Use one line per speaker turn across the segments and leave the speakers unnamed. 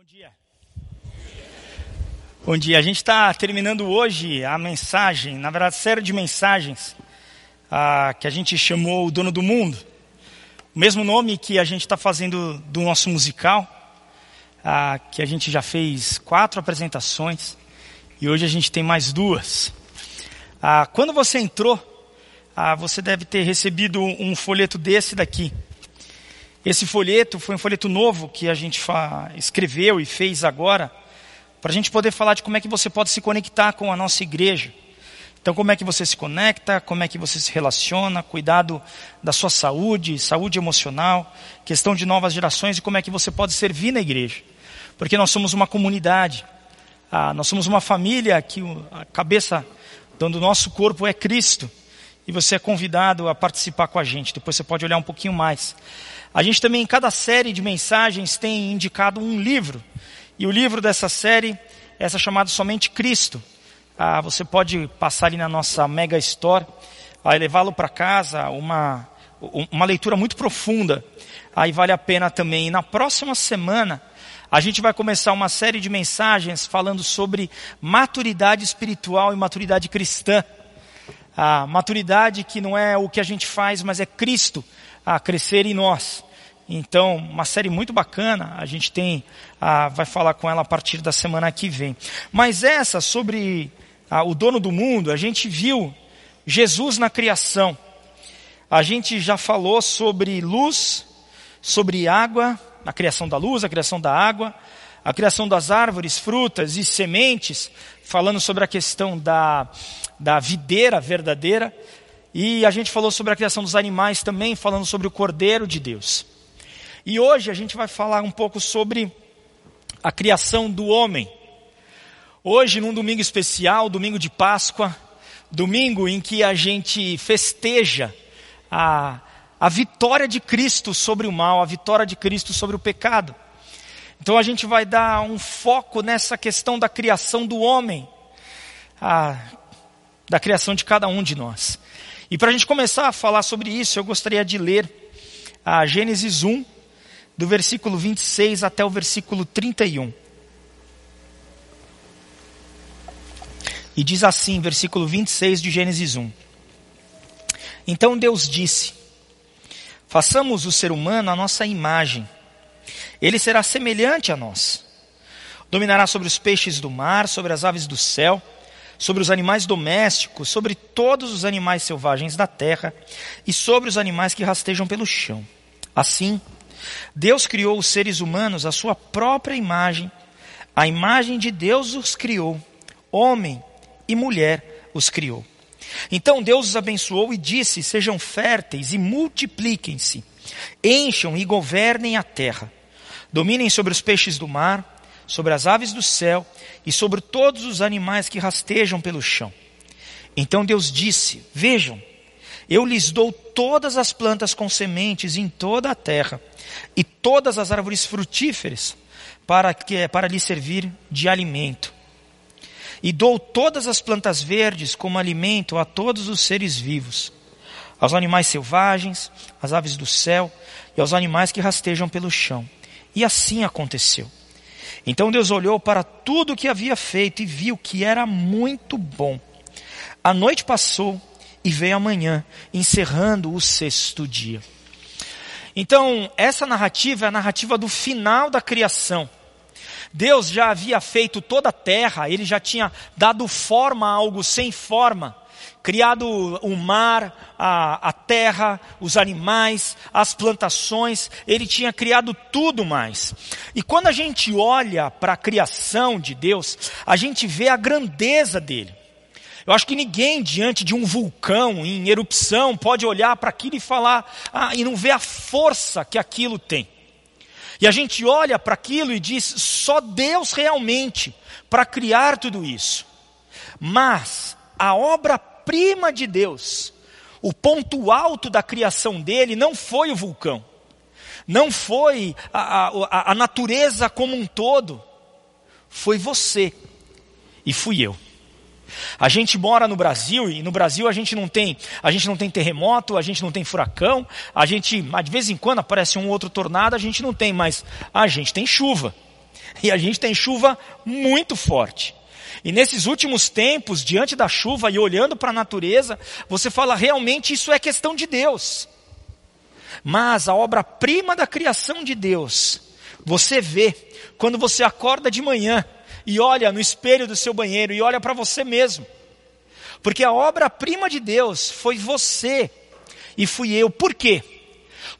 Bom dia. Bom dia. A gente está terminando hoje a mensagem, na verdade, série de mensagens que a gente chamou O Dono do Mundo. O mesmo nome que a gente está fazendo do nosso musical, que a gente já fez quatro apresentações e hoje a gente tem mais duas. Quando você entrou, você deve ter recebido um folheto desse daqui. Esse folheto foi um folheto novo que a gente escreveu e fez agora, para a gente poder falar de como é que você pode se conectar com a nossa igreja. Então, como é que você se conecta, como é que você se relaciona, cuidado da sua saúde, saúde emocional, questão de novas gerações e como é que você pode servir na igreja. Porque nós somos uma comunidade, ah, nós somos uma família que a cabeça do nosso corpo é Cristo. E você é convidado a participar com a gente. Depois você pode olhar um pouquinho mais. A gente também, em cada série de mensagens, tem indicado um livro. E o livro dessa série é essa chamada Somente Cristo. Ah, você pode passar ali na nossa Mega Store, ah, levá-lo para casa, uma, uma leitura muito profunda. Aí vale a pena também. E na próxima semana, a gente vai começar uma série de mensagens falando sobre maturidade espiritual e maturidade cristã. A maturidade que não é o que a gente faz, mas é Cristo a crescer em nós. Então, uma série muito bacana, a gente tem, a, vai falar com ela a partir da semana que vem. Mas essa, sobre a, o dono do mundo, a gente viu Jesus na criação. A gente já falou sobre luz, sobre água, a criação da luz, a criação da água, a criação das árvores, frutas e sementes, falando sobre a questão da, da videira verdadeira. E a gente falou sobre a criação dos animais também, falando sobre o Cordeiro de Deus. E hoje a gente vai falar um pouco sobre a criação do homem. Hoje, num domingo especial, domingo de Páscoa, domingo em que a gente festeja a, a vitória de Cristo sobre o mal, a vitória de Cristo sobre o pecado. Então a gente vai dar um foco nessa questão da criação do homem, a, da criação de cada um de nós. E para a gente começar a falar sobre isso, eu gostaria de ler a Gênesis 1, do versículo 26 até o versículo 31. E diz assim, versículo 26 de Gênesis 1. Então Deus disse: Façamos o ser humano a nossa imagem. Ele será semelhante a nós. Dominará sobre os peixes do mar, sobre as aves do céu sobre os animais domésticos, sobre todos os animais selvagens da terra e sobre os animais que rastejam pelo chão. Assim, Deus criou os seres humanos à sua própria imagem, a imagem de Deus os criou, homem e mulher os criou. Então Deus os abençoou e disse: Sejam férteis e multipliquem-se, encham e governem a terra, dominem sobre os peixes do mar sobre as aves do céu e sobre todos os animais que rastejam pelo chão. Então Deus disse: Vejam, eu lhes dou todas as plantas com sementes em toda a terra e todas as árvores frutíferas para que para lhes servir de alimento. E dou todas as plantas verdes como alimento a todos os seres vivos, aos animais selvagens, às aves do céu e aos animais que rastejam pelo chão. E assim aconteceu. Então Deus olhou para tudo o que havia feito e viu que era muito bom. A noite passou e veio a manhã, encerrando o sexto dia. Então, essa narrativa é a narrativa do final da criação. Deus já havia feito toda a terra, ele já tinha dado forma a algo sem forma criado o mar, a, a terra, os animais, as plantações, ele tinha criado tudo mais. E quando a gente olha para a criação de Deus, a gente vê a grandeza dele. Eu acho que ninguém diante de um vulcão em erupção pode olhar para aquilo e falar ah, e não ver a força que aquilo tem. E a gente olha para aquilo e diz: só Deus realmente para criar tudo isso. Mas a obra prima de Deus, o ponto alto da criação dele não foi o vulcão, não foi a, a, a natureza como um todo, foi você e fui eu. A gente mora no Brasil e no Brasil a gente não tem, a gente não tem terremoto, a gente não tem furacão, a gente, de vez em quando aparece um outro tornado, a gente não tem, mas a gente tem chuva. E a gente tem chuva muito forte. E nesses últimos tempos, diante da chuva e olhando para a natureza, você fala realmente isso é questão de Deus. Mas a obra-prima da criação de Deus, você vê quando você acorda de manhã e olha no espelho do seu banheiro e olha para você mesmo. Porque a obra-prima de Deus foi você e fui eu. Por quê?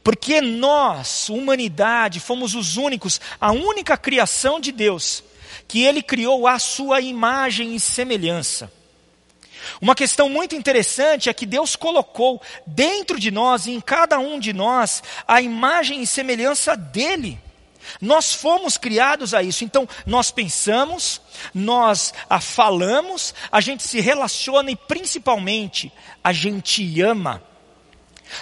Porque nós, humanidade, fomos os únicos, a única criação de Deus que ele criou a sua imagem e semelhança. Uma questão muito interessante é que Deus colocou dentro de nós em cada um de nós a imagem e semelhança dele. Nós fomos criados a isso, então nós pensamos, nós a falamos, a gente se relaciona e principalmente a gente ama.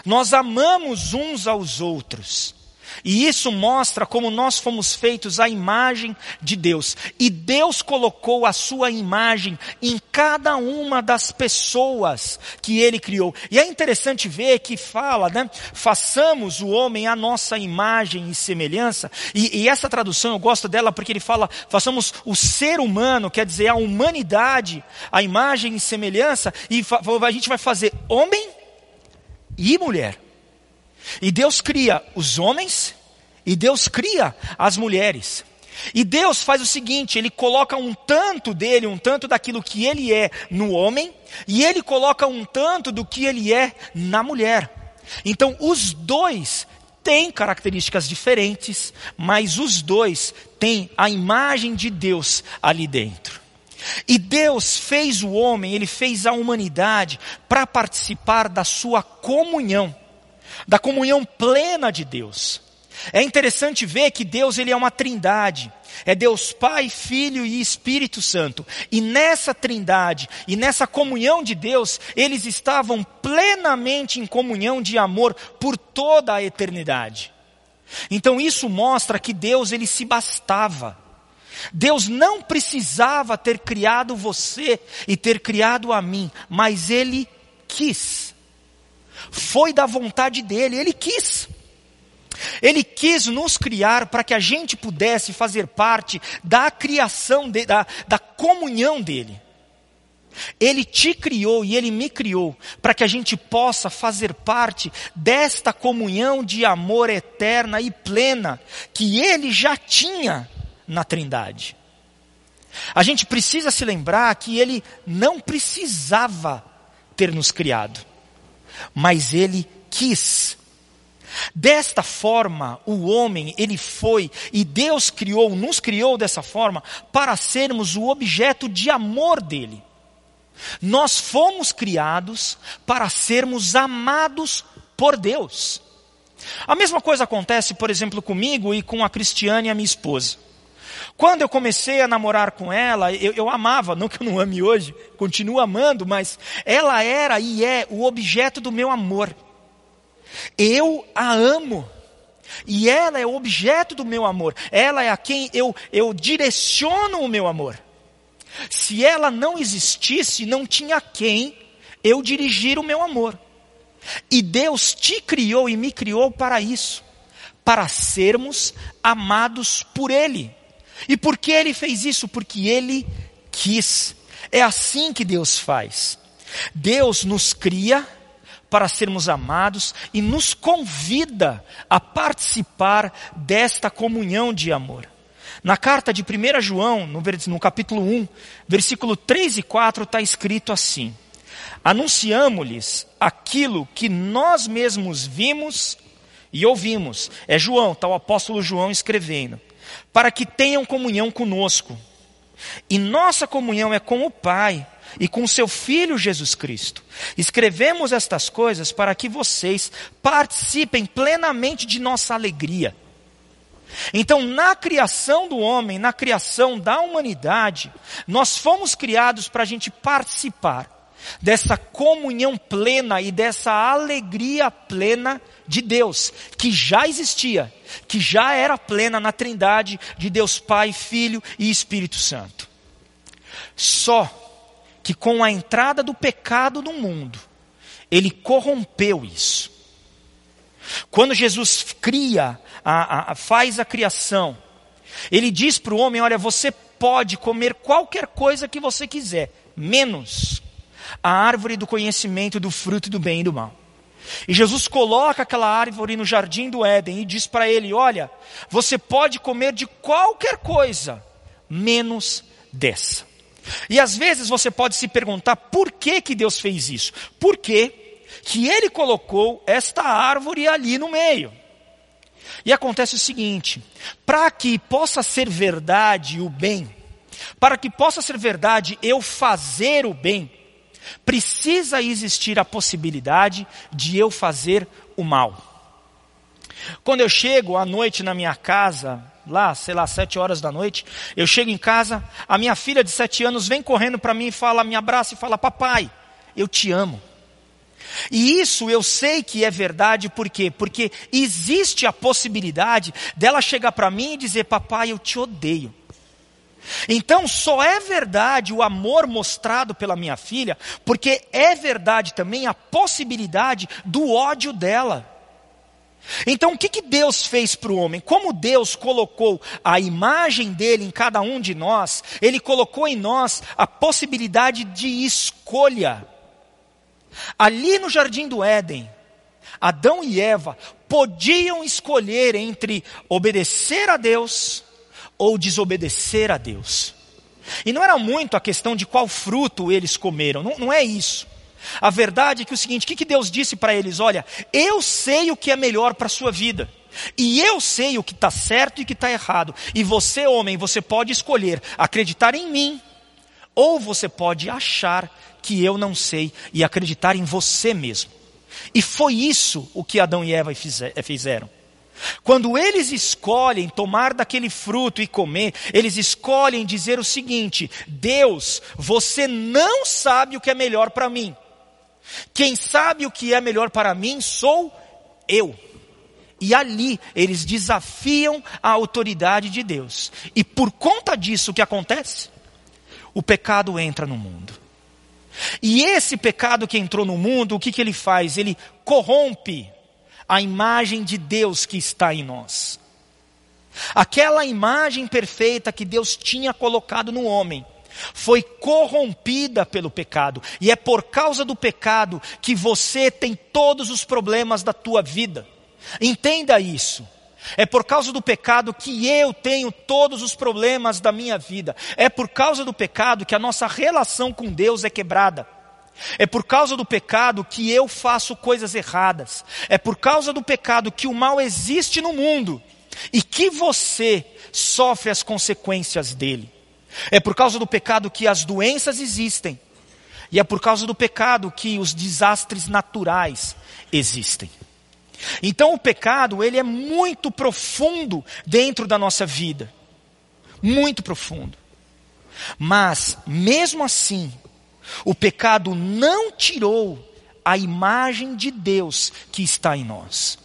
Nós amamos uns aos outros. E isso mostra como nós fomos feitos à imagem de Deus. E Deus colocou a sua imagem em cada uma das pessoas que ele criou. E é interessante ver que fala, né? Façamos o homem à nossa imagem e semelhança. E, e essa tradução eu gosto dela porque ele fala, façamos o ser humano, quer dizer, a humanidade, a imagem e semelhança. E a gente vai fazer homem e mulher. E Deus cria os homens e Deus cria as mulheres. E Deus faz o seguinte: Ele coloca um tanto dele, um tanto daquilo que ele é no homem, e Ele coloca um tanto do que ele é na mulher. Então, os dois têm características diferentes, mas os dois têm a imagem de Deus ali dentro. E Deus fez o homem, Ele fez a humanidade para participar da sua comunhão da comunhão plena de Deus. É interessante ver que Deus ele é uma trindade. É Deus Pai, Filho e Espírito Santo. E nessa trindade e nessa comunhão de Deus, eles estavam plenamente em comunhão de amor por toda a eternidade. Então isso mostra que Deus ele se bastava. Deus não precisava ter criado você e ter criado a mim, mas ele quis. Foi da vontade dele, ele quis. Ele quis nos criar para que a gente pudesse fazer parte da criação, de, da, da comunhão dele. Ele te criou e ele me criou para que a gente possa fazer parte desta comunhão de amor eterna e plena que ele já tinha na Trindade. A gente precisa se lembrar que ele não precisava ter nos criado mas ele quis. Desta forma, o homem, ele foi, e Deus criou, nos criou dessa forma, para sermos o objeto de amor dele. Nós fomos criados para sermos amados por Deus. A mesma coisa acontece, por exemplo, comigo e com a Cristiane, a minha esposa. Quando eu comecei a namorar com ela, eu, eu, amava, não que eu não ame hoje, continuo amando, mas ela era e é o objeto do meu amor. Eu a amo. E ela é o objeto do meu amor. Ela é a quem eu, eu direciono o meu amor. Se ela não existisse, não tinha quem eu dirigir o meu amor. E Deus te criou e me criou para isso para sermos amados por Ele. E por que ele fez isso? Porque ele quis. É assim que Deus faz. Deus nos cria para sermos amados e nos convida a participar desta comunhão de amor. Na carta de 1 João, no, capítulo 1, versículo 3 e 4, está escrito assim: Anunciamos-lhes aquilo que nós mesmos vimos e ouvimos. É João, está o apóstolo João escrevendo para que tenham comunhão conosco. E nossa comunhão é com o Pai e com seu Filho Jesus Cristo. Escrevemos estas coisas para que vocês participem plenamente de nossa alegria. Então, na criação do homem, na criação da humanidade, nós fomos criados para a gente participar dessa comunhão plena e dessa alegria plena de Deus, que já existia, que já era plena na trindade de Deus Pai, Filho e Espírito Santo. Só que com a entrada do pecado no mundo, ele corrompeu isso. Quando Jesus cria, a, a, faz a criação, Ele diz para o homem: Olha, você pode comer qualquer coisa que você quiser, menos a árvore do conhecimento do fruto do bem e do mal. E Jesus coloca aquela árvore no jardim do Éden e diz para ele: Olha, você pode comer de qualquer coisa, menos dessa. E às vezes você pode se perguntar por que, que Deus fez isso? Por que, que ele colocou esta árvore ali no meio? E acontece o seguinte: para que possa ser verdade o bem, para que possa ser verdade eu fazer o bem, precisa existir a possibilidade de eu fazer o mal. Quando eu chego à noite na minha casa, lá, sei lá, sete horas da noite, eu chego em casa, a minha filha de sete anos vem correndo para mim e fala, me abraça e fala, papai, eu te amo. E isso eu sei que é verdade, por quê? Porque existe a possibilidade dela chegar para mim e dizer: Papai, eu te odeio. Então só é verdade o amor mostrado pela minha filha, porque é verdade também a possibilidade do ódio dela. Então o que, que Deus fez para o homem? Como Deus colocou a imagem dele em cada um de nós, Ele colocou em nós a possibilidade de escolha. Ali no jardim do Éden, Adão e Eva podiam escolher entre obedecer a Deus ou desobedecer a Deus. E não era muito a questão de qual fruto eles comeram, não, não é isso. A verdade é que o seguinte: o que, que Deus disse para eles? Olha, eu sei o que é melhor para a sua vida. E eu sei o que está certo e o que está errado. E você, homem, você pode escolher acreditar em mim, ou você pode achar que eu não sei e acreditar em você mesmo. E foi isso o que Adão e Eva fizeram. Quando eles escolhem tomar daquele fruto e comer, eles escolhem dizer o seguinte: Deus, você não sabe o que é melhor para mim. Quem sabe o que é melhor para mim sou eu. E ali eles desafiam a autoridade de Deus. E por conta disso o que acontece? O pecado entra no mundo. E esse pecado que entrou no mundo, o que, que ele faz? Ele corrompe a imagem de Deus que está em nós. Aquela imagem perfeita que Deus tinha colocado no homem foi corrompida pelo pecado, e é por causa do pecado que você tem todos os problemas da tua vida. Entenda isso. É por causa do pecado que eu tenho todos os problemas da minha vida. É por causa do pecado que a nossa relação com Deus é quebrada. É por causa do pecado que eu faço coisas erradas. É por causa do pecado que o mal existe no mundo e que você sofre as consequências dele. É por causa do pecado que as doenças existem. E é por causa do pecado que os desastres naturais existem. Então o pecado, ele é muito profundo dentro da nossa vida. Muito profundo. Mas, mesmo assim, o pecado não tirou a imagem de Deus que está em nós.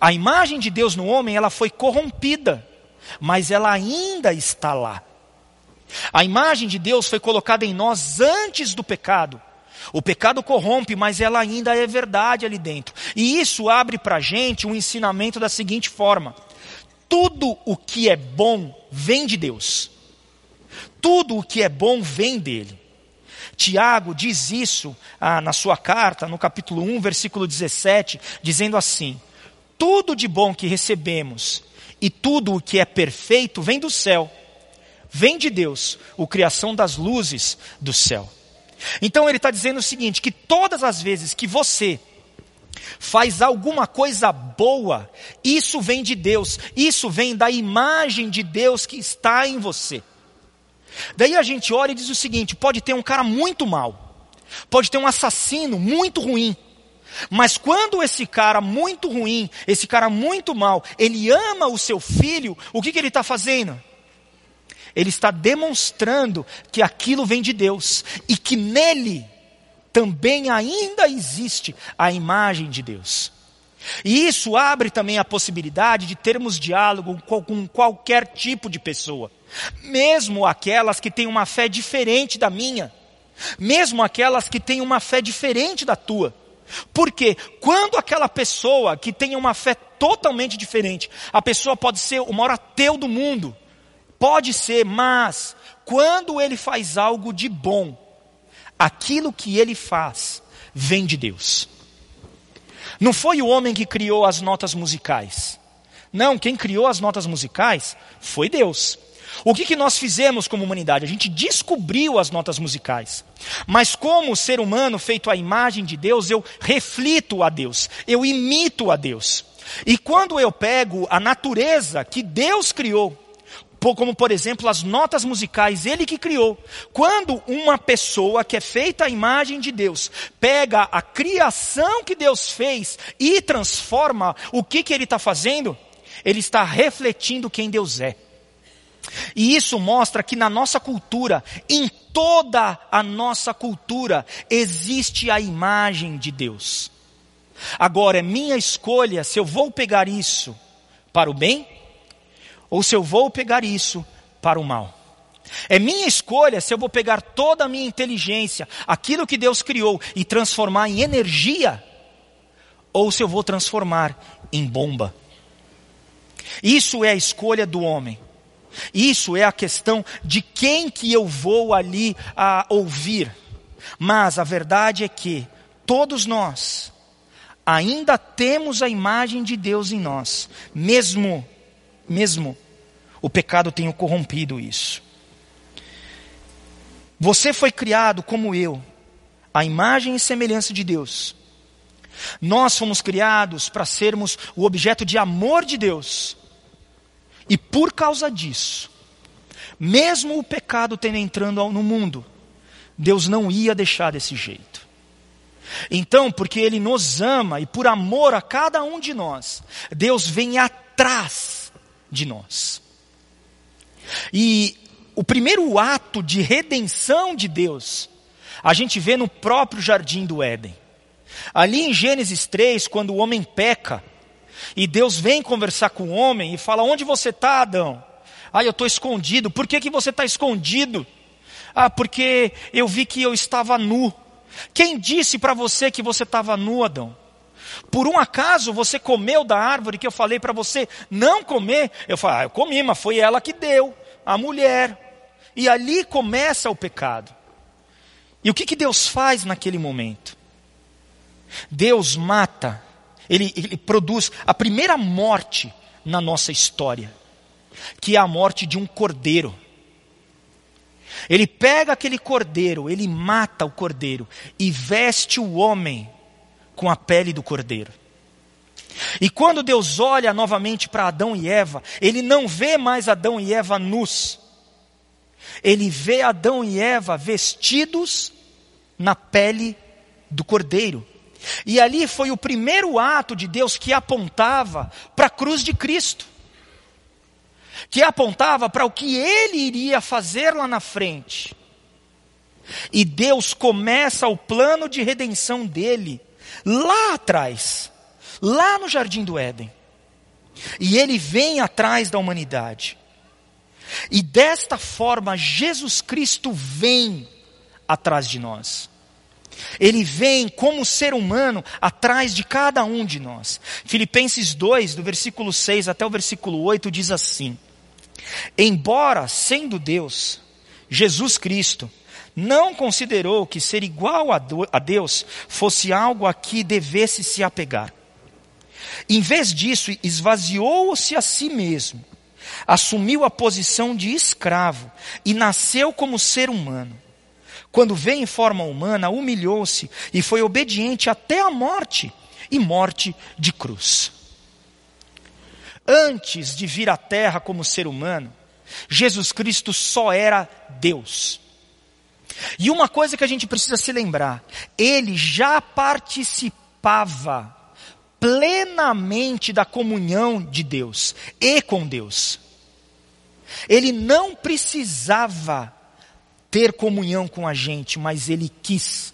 A imagem de Deus no homem, ela foi corrompida, mas ela ainda está lá. A imagem de Deus foi colocada em nós antes do pecado. O pecado corrompe, mas ela ainda é verdade ali dentro. E isso abre para a gente um ensinamento da seguinte forma: tudo o que é bom vem de Deus. Tudo o que é bom vem dele. Tiago diz isso ah, na sua carta, no capítulo 1, versículo 17, dizendo assim: Tudo de bom que recebemos e tudo o que é perfeito vem do céu, vem de Deus, o criação das luzes do céu. Então ele está dizendo o seguinte: que todas as vezes que você faz alguma coisa boa, isso vem de Deus, isso vem da imagem de Deus que está em você. Daí a gente olha e diz o seguinte: pode ter um cara muito mal, pode ter um assassino muito ruim, mas quando esse cara muito ruim, esse cara muito mal, ele ama o seu filho, o que, que ele está fazendo? Ele está demonstrando que aquilo vem de Deus e que nele também ainda existe a imagem de Deus. E isso abre também a possibilidade de termos diálogo com qualquer tipo de pessoa, mesmo aquelas que têm uma fé diferente da minha, mesmo aquelas que têm uma fé diferente da tua. Porque quando aquela pessoa que tem uma fé totalmente diferente, a pessoa pode ser o maior ateu do mundo, pode ser, mas quando ele faz algo de bom, aquilo que ele faz vem de Deus. Não foi o homem que criou as notas musicais. Não, quem criou as notas musicais foi Deus. O que, que nós fizemos como humanidade? A gente descobriu as notas musicais. Mas como ser humano feito à imagem de Deus, eu reflito a Deus, eu imito a Deus. E quando eu pego a natureza que Deus criou, como por exemplo as notas musicais, ele que criou. Quando uma pessoa que é feita à imagem de Deus, pega a criação que Deus fez e transforma, o que, que ele está fazendo? Ele está refletindo quem Deus é. E isso mostra que na nossa cultura, em toda a nossa cultura, existe a imagem de Deus. Agora é minha escolha se eu vou pegar isso para o bem ou se eu vou pegar isso para o mal. É minha escolha se eu vou pegar toda a minha inteligência, aquilo que Deus criou, e transformar em energia, ou se eu vou transformar em bomba. Isso é a escolha do homem. Isso é a questão de quem que eu vou ali a ouvir. Mas a verdade é que todos nós ainda temos a imagem de Deus em nós, mesmo mesmo o pecado tenha corrompido isso. Você foi criado como eu, a imagem e semelhança de Deus. Nós fomos criados para sermos o objeto de amor de Deus. E por causa disso, mesmo o pecado tendo entrando no mundo, Deus não ia deixar desse jeito. Então, porque Ele nos ama e por amor a cada um de nós, Deus vem atrás de nós. E o primeiro ato de redenção de Deus, a gente vê no próprio jardim do Éden. Ali em Gênesis 3, quando o homem peca, e Deus vem conversar com o homem e fala: Onde você está, Adão? Ah, eu estou escondido. Por que, que você está escondido? Ah, porque eu vi que eu estava nu. Quem disse para você que você estava nu, Adão? Por um acaso você comeu da árvore que eu falei para você não comer? Eu falei, ah, eu comi, mas foi ela que deu, a mulher. E ali começa o pecado. E o que, que Deus faz naquele momento? Deus mata ele, ele produz a primeira morte na nossa história, que é a morte de um cordeiro. Ele pega aquele cordeiro, ele mata o cordeiro e veste o homem com a pele do cordeiro. E quando Deus olha novamente para Adão e Eva, ele não vê mais Adão e Eva nus. Ele vê Adão e Eva vestidos na pele do cordeiro. E ali foi o primeiro ato de Deus que apontava para a cruz de Cristo. Que apontava para o que ele iria fazer lá na frente. E Deus começa o plano de redenção dele lá atrás, lá no jardim do Éden. E ele vem atrás da humanidade. E desta forma, Jesus Cristo vem atrás de nós. Ele vem como ser humano atrás de cada um de nós. Filipenses 2, do versículo 6 até o versículo 8, diz assim: Embora sendo Deus, Jesus Cristo, não considerou que ser igual a Deus fosse algo a que devesse se apegar. Em vez disso, esvaziou-se a si mesmo, assumiu a posição de escravo e nasceu como ser humano quando veio em forma humana, humilhou-se e foi obediente até a morte e morte de cruz. Antes de vir à terra como ser humano, Jesus Cristo só era Deus. E uma coisa que a gente precisa se lembrar, ele já participava plenamente da comunhão de Deus e com Deus. Ele não precisava ter comunhão com a gente, mas ele quis.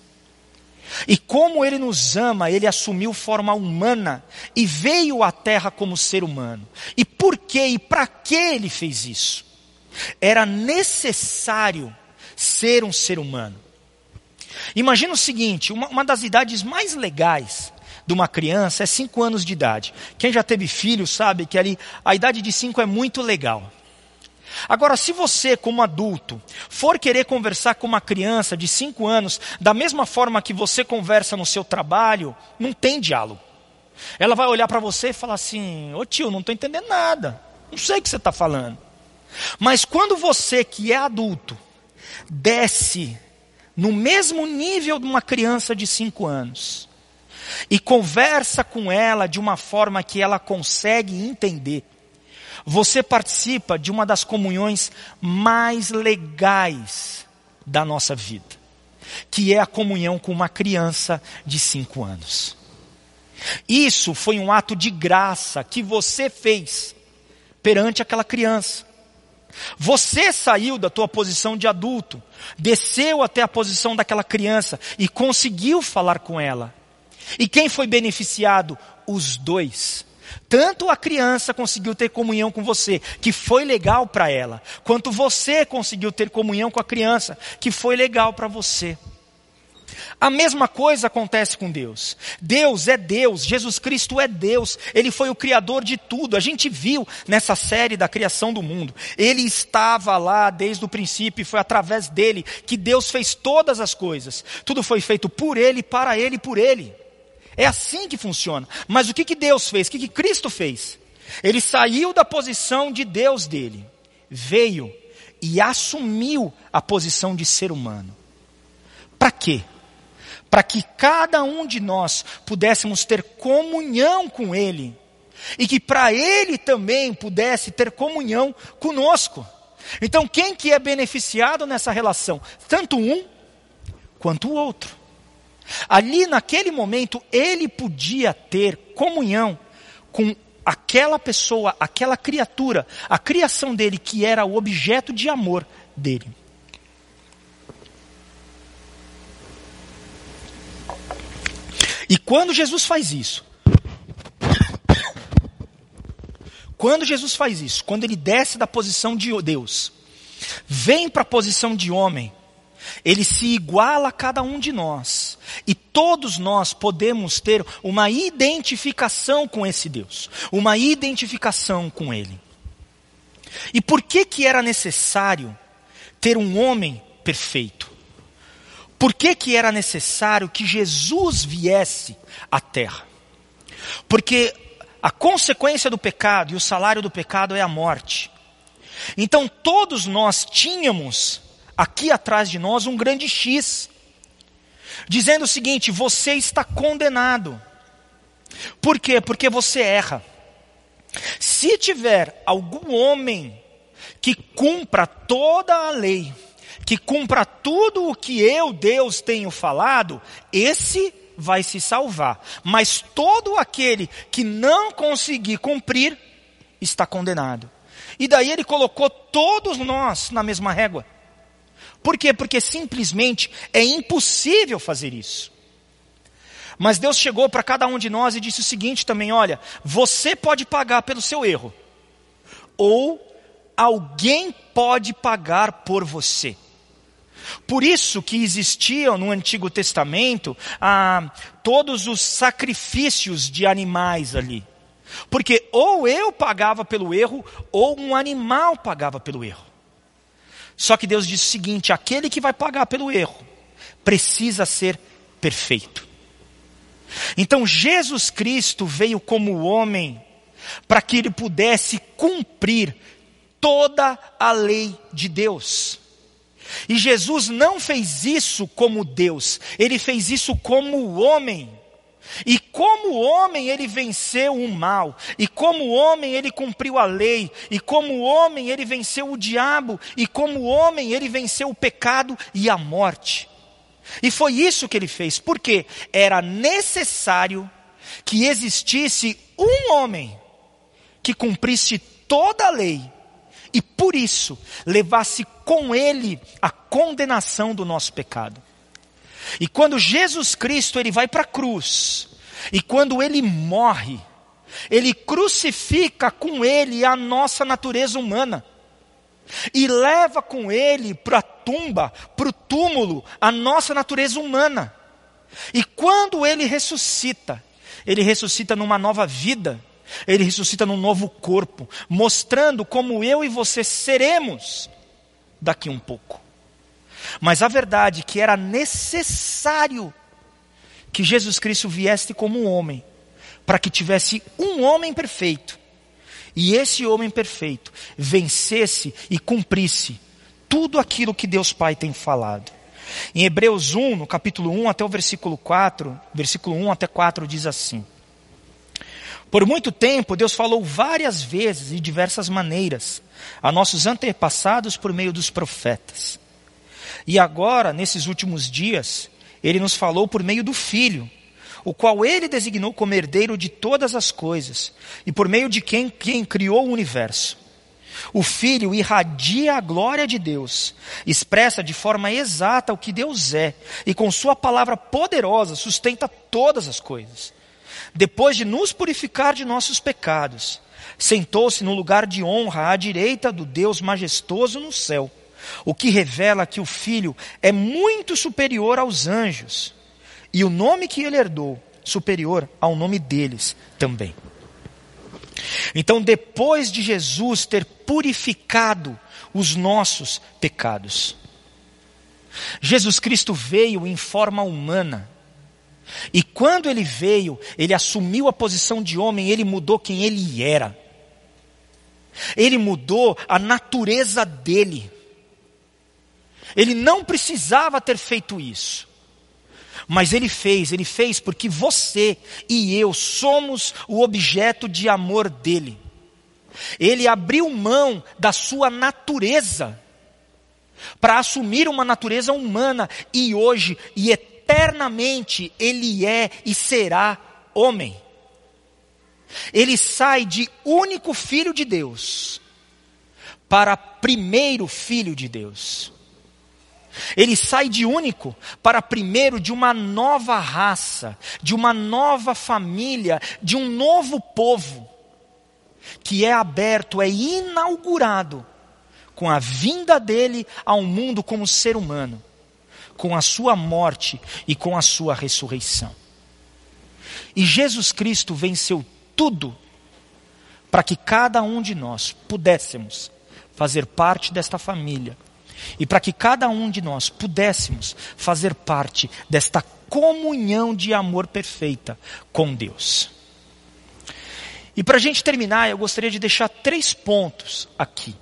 E como ele nos ama, ele assumiu forma humana e veio à terra como ser humano. E por que e para que ele fez isso? Era necessário ser um ser humano. Imagina o seguinte: uma, uma das idades mais legais de uma criança é 5 anos de idade. Quem já teve filho sabe que ali a idade de 5 é muito legal. Agora, se você, como adulto, for querer conversar com uma criança de 5 anos da mesma forma que você conversa no seu trabalho, não tem diálogo. Ela vai olhar para você e falar assim: Ô tio, não estou entendendo nada. Não sei o que você está falando. Mas quando você, que é adulto, desce no mesmo nível de uma criança de 5 anos e conversa com ela de uma forma que ela consegue entender, você participa de uma das comunhões mais legais da nossa vida, que é a comunhão com uma criança de 5 anos. Isso foi um ato de graça que você fez perante aquela criança. Você saiu da tua posição de adulto, desceu até a posição daquela criança e conseguiu falar com ela. E quem foi beneficiado? Os dois. Tanto a criança conseguiu ter comunhão com você, que foi legal para ela, quanto você conseguiu ter comunhão com a criança, que foi legal para você. A mesma coisa acontece com Deus. Deus é Deus, Jesus Cristo é Deus, Ele foi o Criador de tudo. A gente viu nessa série da criação do mundo. Ele estava lá desde o princípio e foi através dele que Deus fez todas as coisas. Tudo foi feito por Ele, para Ele e por Ele. É assim que funciona. Mas o que, que Deus fez? O que, que Cristo fez? Ele saiu da posição de Deus dele, veio e assumiu a posição de ser humano. Para quê? Para que cada um de nós pudéssemos ter comunhão com Ele e que para Ele também pudesse ter comunhão conosco. Então, quem que é beneficiado nessa relação? Tanto um quanto o outro. Ali naquele momento, ele podia ter comunhão com aquela pessoa, aquela criatura, a criação dele que era o objeto de amor dele. E quando Jesus faz isso, quando Jesus faz isso, quando ele desce da posição de Deus, vem para a posição de homem, ele se iguala a cada um de nós. E todos nós podemos ter uma identificação com esse Deus, uma identificação com ele. E por que que era necessário ter um homem perfeito? Por que, que era necessário que Jesus viesse à terra? Porque a consequência do pecado e o salário do pecado é a morte. Então todos nós tínhamos aqui atrás de nós um grande X, dizendo o seguinte: você está condenado. Por quê? Porque você erra. Se tiver algum homem que cumpra toda a lei, que cumpra tudo o que eu, Deus, tenho falado, esse vai se salvar. Mas todo aquele que não conseguir cumprir, está condenado. E daí ele colocou todos nós na mesma régua. Por quê? Porque simplesmente é impossível fazer isso. Mas Deus chegou para cada um de nós e disse o seguinte também: olha, você pode pagar pelo seu erro, ou alguém pode pagar por você. Por isso que existiam no Antigo Testamento ah, todos os sacrifícios de animais ali. Porque ou eu pagava pelo erro, ou um animal pagava pelo erro. Só que Deus disse o seguinte: aquele que vai pagar pelo erro precisa ser perfeito. Então Jesus Cristo veio como homem para que ele pudesse cumprir toda a lei de Deus. E Jesus não fez isso como Deus, ele fez isso como homem. E como homem ele venceu o mal, e como homem ele cumpriu a lei, e como homem ele venceu o diabo, e como homem ele venceu o pecado e a morte. E foi isso que ele fez, porque era necessário que existisse um homem que cumprisse toda a lei e por isso levasse com ele a condenação do nosso pecado. E quando Jesus Cristo ele vai para a cruz, e quando ele morre, ele crucifica com ele a nossa natureza humana. e leva com ele para a tumba, para o túmulo, a nossa natureza humana. E quando ele ressuscita, ele ressuscita numa nova vida, ele ressuscita num novo corpo, mostrando como eu e você seremos daqui um pouco. Mas a verdade é que era necessário que Jesus Cristo viesse como um homem, para que tivesse um homem perfeito, e esse homem perfeito vencesse e cumprisse tudo aquilo que Deus Pai tem falado. Em Hebreus 1, no capítulo 1 até o versículo 4, versículo 1 até 4 diz assim: Por muito tempo Deus falou várias vezes e diversas maneiras a nossos antepassados por meio dos profetas. E agora, nesses últimos dias, ele nos falou por meio do Filho, o qual ele designou como herdeiro de todas as coisas, e por meio de quem, quem criou o universo. O Filho irradia a glória de Deus, expressa de forma exata o que Deus é, e com Sua palavra poderosa sustenta todas as coisas. Depois de nos purificar de nossos pecados, sentou-se no lugar de honra à direita do Deus majestoso no céu, o que revela que o Filho é muito superior aos anjos, e o nome que ele herdou, superior ao nome deles também. Então, depois de Jesus ter purificado os nossos pecados, Jesus Cristo veio em forma humana. E quando ele veio, ele assumiu a posição de homem, ele mudou quem ele era. Ele mudou a natureza dele. Ele não precisava ter feito isso. Mas ele fez, ele fez porque você e eu somos o objeto de amor dele. Ele abriu mão da sua natureza para assumir uma natureza humana e hoje e eternamente ele é e será homem. Ele sai de único filho de Deus para primeiro filho de Deus. Ele sai de único para primeiro de uma nova raça, de uma nova família, de um novo povo, que é aberto, é inaugurado com a vinda dele ao mundo como ser humano, com a sua morte e com a sua ressurreição. E Jesus Cristo venceu tudo para que cada um de nós pudéssemos fazer parte desta família e para que cada um de nós pudéssemos fazer parte desta comunhão de amor perfeita com Deus. E para a gente terminar, eu gostaria de deixar três pontos aqui.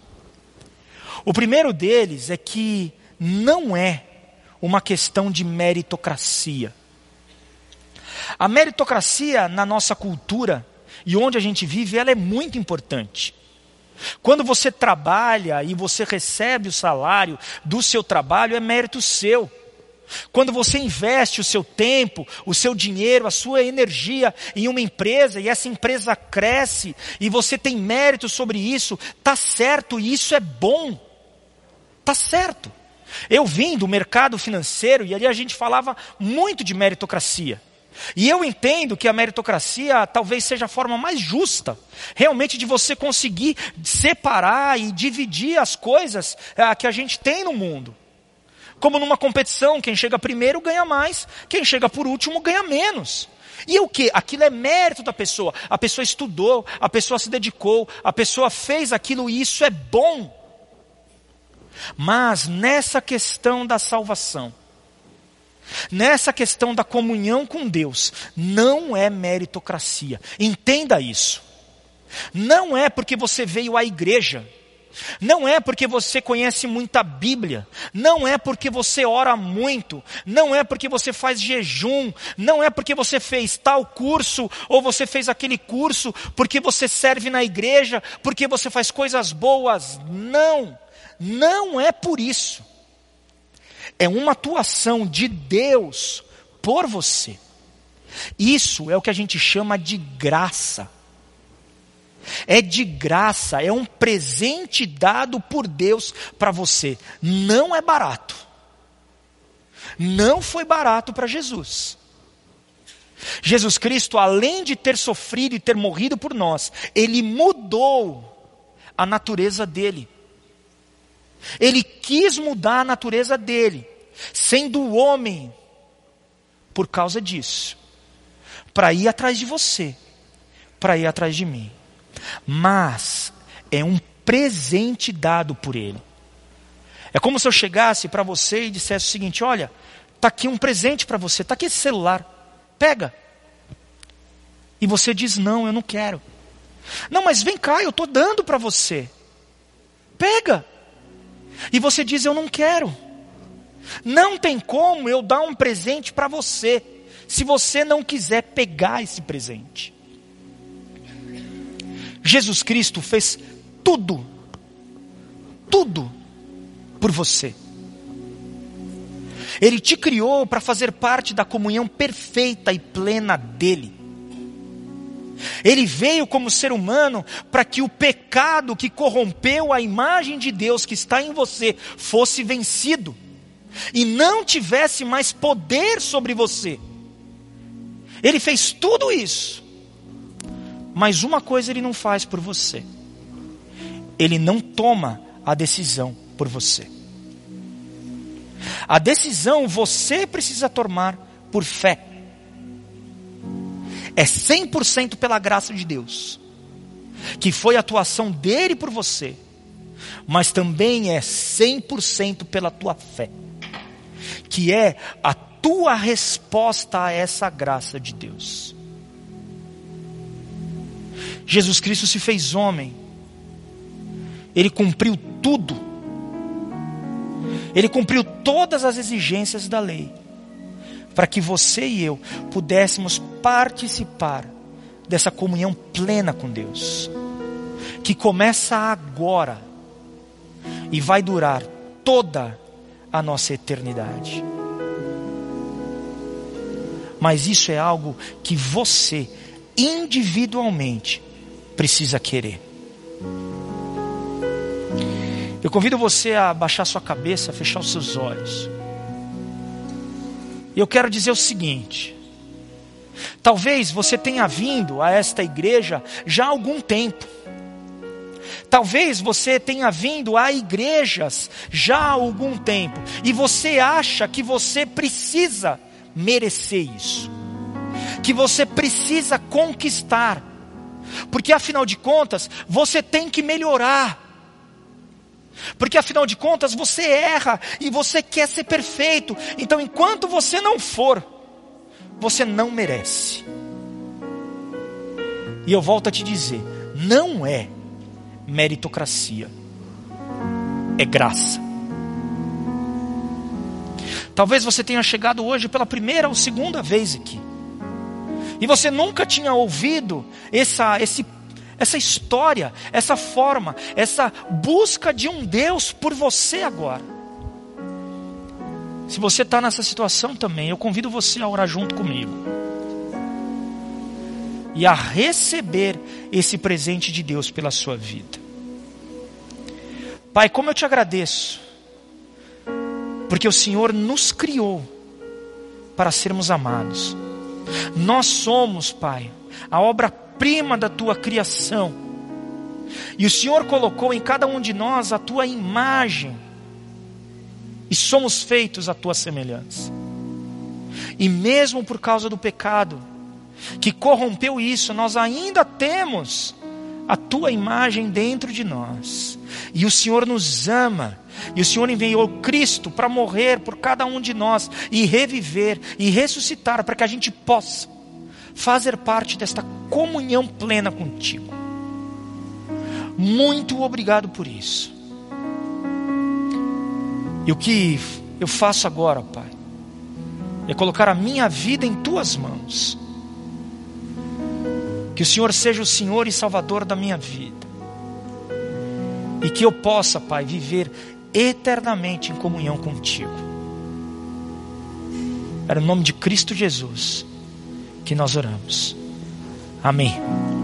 O primeiro deles é que não é uma questão de meritocracia. A meritocracia na nossa cultura e onde a gente vive, ela é muito importante. Quando você trabalha e você recebe o salário do seu trabalho, é mérito seu. Quando você investe o seu tempo, o seu dinheiro, a sua energia em uma empresa e essa empresa cresce e você tem mérito sobre isso, tá certo e isso é bom. Tá certo. Eu vim do mercado financeiro e ali a gente falava muito de meritocracia. E eu entendo que a meritocracia talvez seja a forma mais justa, realmente, de você conseguir separar e dividir as coisas é, que a gente tem no mundo. Como numa competição, quem chega primeiro ganha mais, quem chega por último ganha menos. E o que? Aquilo é mérito da pessoa. A pessoa estudou, a pessoa se dedicou, a pessoa fez aquilo e isso é bom. Mas nessa questão da salvação, Nessa questão da comunhão com Deus, não é meritocracia. Entenda isso. Não é porque você veio à igreja. Não é porque você conhece muita Bíblia, não é porque você ora muito, não é porque você faz jejum, não é porque você fez tal curso ou você fez aquele curso, porque você serve na igreja, porque você faz coisas boas. Não, não é por isso é uma atuação de Deus por você. Isso é o que a gente chama de graça. É de graça, é um presente dado por Deus para você. Não é barato. Não foi barato para Jesus. Jesus Cristo, além de ter sofrido e ter morrido por nós, ele mudou a natureza dele. Ele quis mudar a natureza dele, sendo homem, por causa disso, para ir atrás de você, para ir atrás de mim. Mas é um presente dado por ele. É como se eu chegasse para você e dissesse o seguinte: olha, está aqui um presente para você, está aqui esse celular, pega. E você diz: não, eu não quero. Não, mas vem cá, eu estou dando para você. Pega. E você diz: eu não quero. Não tem como eu dar um presente para você, se você não quiser pegar esse presente. Jesus Cristo fez tudo, tudo por você. Ele te criou para fazer parte da comunhão perfeita e plena dele. Ele veio como ser humano para que o pecado que corrompeu a imagem de Deus que está em você fosse vencido e não tivesse mais poder sobre você. Ele fez tudo isso, mas uma coisa ele não faz por você: ele não toma a decisão por você. A decisão você precisa tomar por fé. É 100% pela graça de Deus, que foi a atuação dele por você, mas também é 100% pela tua fé, que é a tua resposta a essa graça de Deus. Jesus Cristo se fez homem, ele cumpriu tudo. Ele cumpriu todas as exigências da lei, para que você e eu pudéssemos participar dessa comunhão plena com Deus, que começa agora e vai durar toda a nossa eternidade. Mas isso é algo que você, individualmente, precisa querer. Eu convido você a baixar sua cabeça, a fechar os seus olhos. Eu quero dizer o seguinte: talvez você tenha vindo a esta igreja já há algum tempo. Talvez você tenha vindo a igrejas já há algum tempo e você acha que você precisa merecer isso, que você precisa conquistar, porque afinal de contas você tem que melhorar. Porque afinal de contas você erra e você quer ser perfeito. Então enquanto você não for, você não merece. E eu volto a te dizer: não é meritocracia, é graça. Talvez você tenha chegado hoje pela primeira ou segunda vez aqui. E você nunca tinha ouvido essa, esse essa história, essa forma, essa busca de um Deus por você agora. Se você está nessa situação também, eu convido você a orar junto comigo e a receber esse presente de Deus pela sua vida. Pai, como eu te agradeço, porque o Senhor nos criou para sermos amados. Nós somos, Pai, a obra prima da tua criação. E o Senhor colocou em cada um de nós a tua imagem. E somos feitos à tua semelhança. E mesmo por causa do pecado, que corrompeu isso, nós ainda temos a tua imagem dentro de nós. E o Senhor nos ama. E o Senhor enviou Cristo para morrer por cada um de nós e reviver e ressuscitar para que a gente possa fazer parte desta comunhão plena contigo. Muito obrigado por isso. E o que eu faço agora, Pai, é colocar a minha vida em tuas mãos. Que o Senhor seja o Senhor e Salvador da minha vida. E que eu possa, Pai, viver eternamente em comunhão contigo. Era o nome de Cristo Jesus que nós oramos. Amém.